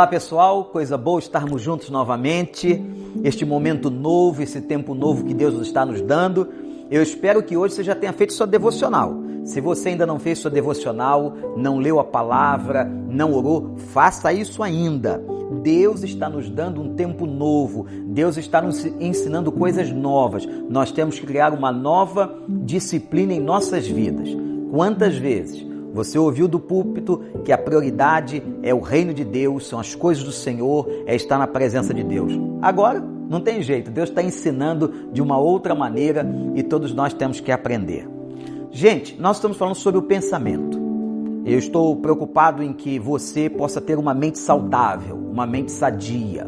Olá pessoal, coisa boa estarmos juntos novamente. Este momento novo, esse tempo novo que Deus está nos dando. Eu espero que hoje você já tenha feito sua devocional. Se você ainda não fez sua devocional, não leu a palavra, não orou, faça isso ainda. Deus está nos dando um tempo novo, Deus está nos ensinando coisas novas. Nós temos que criar uma nova disciplina em nossas vidas. Quantas vezes você ouviu do púlpito que a prioridade é o reino de Deus, são as coisas do Senhor, é estar na presença de Deus. Agora, não tem jeito, Deus está ensinando de uma outra maneira e todos nós temos que aprender. Gente, nós estamos falando sobre o pensamento. Eu estou preocupado em que você possa ter uma mente saudável, uma mente sadia.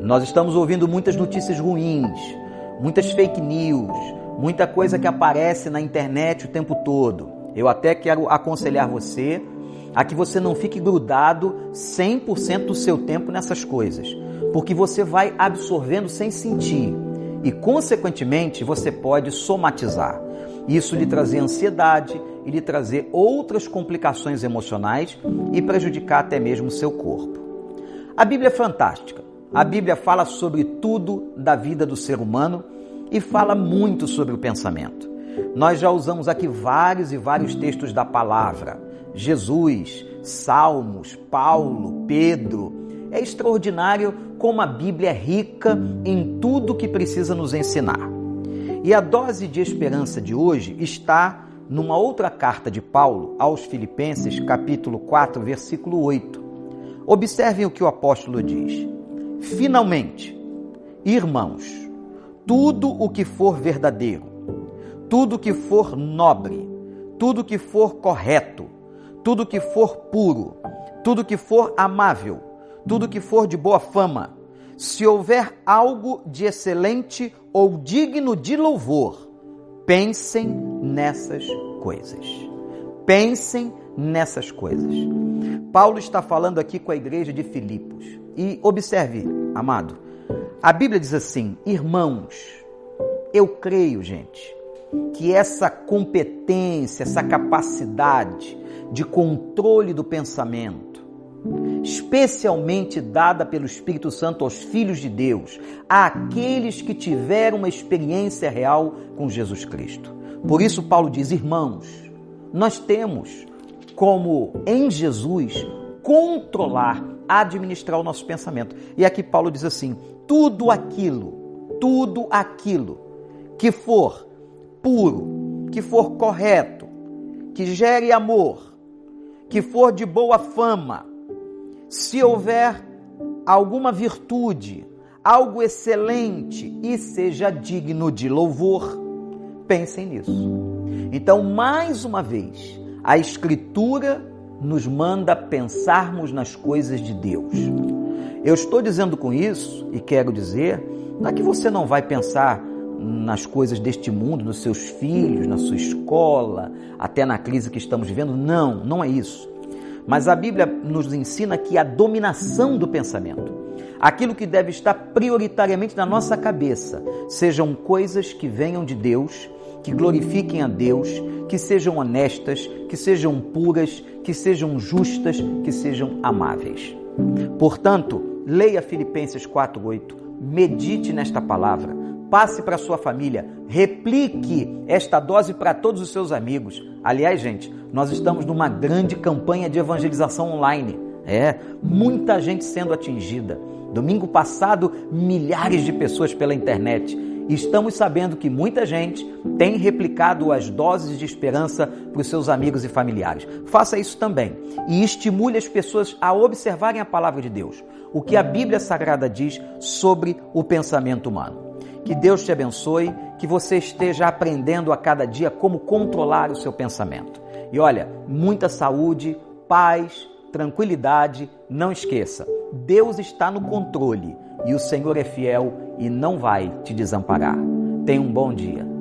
Nós estamos ouvindo muitas notícias ruins, muitas fake news, muita coisa que aparece na internet o tempo todo. Eu até quero aconselhar você a que você não fique grudado 100% do seu tempo nessas coisas, porque você vai absorvendo sem sentir e, consequentemente, você pode somatizar. Isso lhe trazer ansiedade e lhe trazer outras complicações emocionais e prejudicar até mesmo o seu corpo. A Bíblia é fantástica. A Bíblia fala sobre tudo da vida do ser humano e fala muito sobre o pensamento. Nós já usamos aqui vários e vários textos da palavra. Jesus, Salmos, Paulo, Pedro. É extraordinário como a Bíblia é rica em tudo que precisa nos ensinar. E a dose de esperança de hoje está numa outra carta de Paulo aos Filipenses, capítulo 4, versículo 8. Observem o que o apóstolo diz: Finalmente, irmãos, tudo o que for verdadeiro, tudo que for nobre, tudo que for correto, tudo que for puro, tudo que for amável, tudo que for de boa fama, se houver algo de excelente ou digno de louvor, pensem nessas coisas. Pensem nessas coisas. Paulo está falando aqui com a igreja de Filipos. E observe, amado, a Bíblia diz assim: irmãos, eu creio, gente, que essa competência, essa capacidade de controle do pensamento, especialmente dada pelo Espírito Santo aos filhos de Deus, àqueles que tiveram uma experiência real com Jesus Cristo. Por isso, Paulo diz: irmãos, nós temos como em Jesus controlar, administrar o nosso pensamento. E aqui Paulo diz assim: tudo aquilo, tudo aquilo que for puro, que for correto, que gere amor, que for de boa fama, se houver alguma virtude, algo excelente e seja digno de louvor, pensem nisso. Então, mais uma vez, a Escritura nos manda pensarmos nas coisas de Deus. Eu estou dizendo com isso e quero dizer, não é que você não vai pensar nas coisas deste mundo, nos seus filhos, na sua escola, até na crise que estamos vivendo. Não, não é isso. Mas a Bíblia nos ensina que a dominação do pensamento, aquilo que deve estar prioritariamente na nossa cabeça, sejam coisas que venham de Deus, que glorifiquem a Deus, que sejam honestas, que sejam puras, que sejam justas, que sejam amáveis. Portanto, leia Filipenses 4:8, medite nesta palavra passe para sua família, replique esta dose para todos os seus amigos. Aliás, gente, nós estamos numa grande campanha de evangelização online. É, muita gente sendo atingida. Domingo passado, milhares de pessoas pela internet. Estamos sabendo que muita gente tem replicado as doses de esperança para os seus amigos e familiares. Faça isso também e estimule as pessoas a observarem a palavra de Deus, o que a Bíblia Sagrada diz sobre o pensamento humano. Que Deus te abençoe, que você esteja aprendendo a cada dia como controlar o seu pensamento. E olha, muita saúde, paz, tranquilidade. Não esqueça, Deus está no controle e o Senhor é fiel e não vai te desamparar. Tenha um bom dia.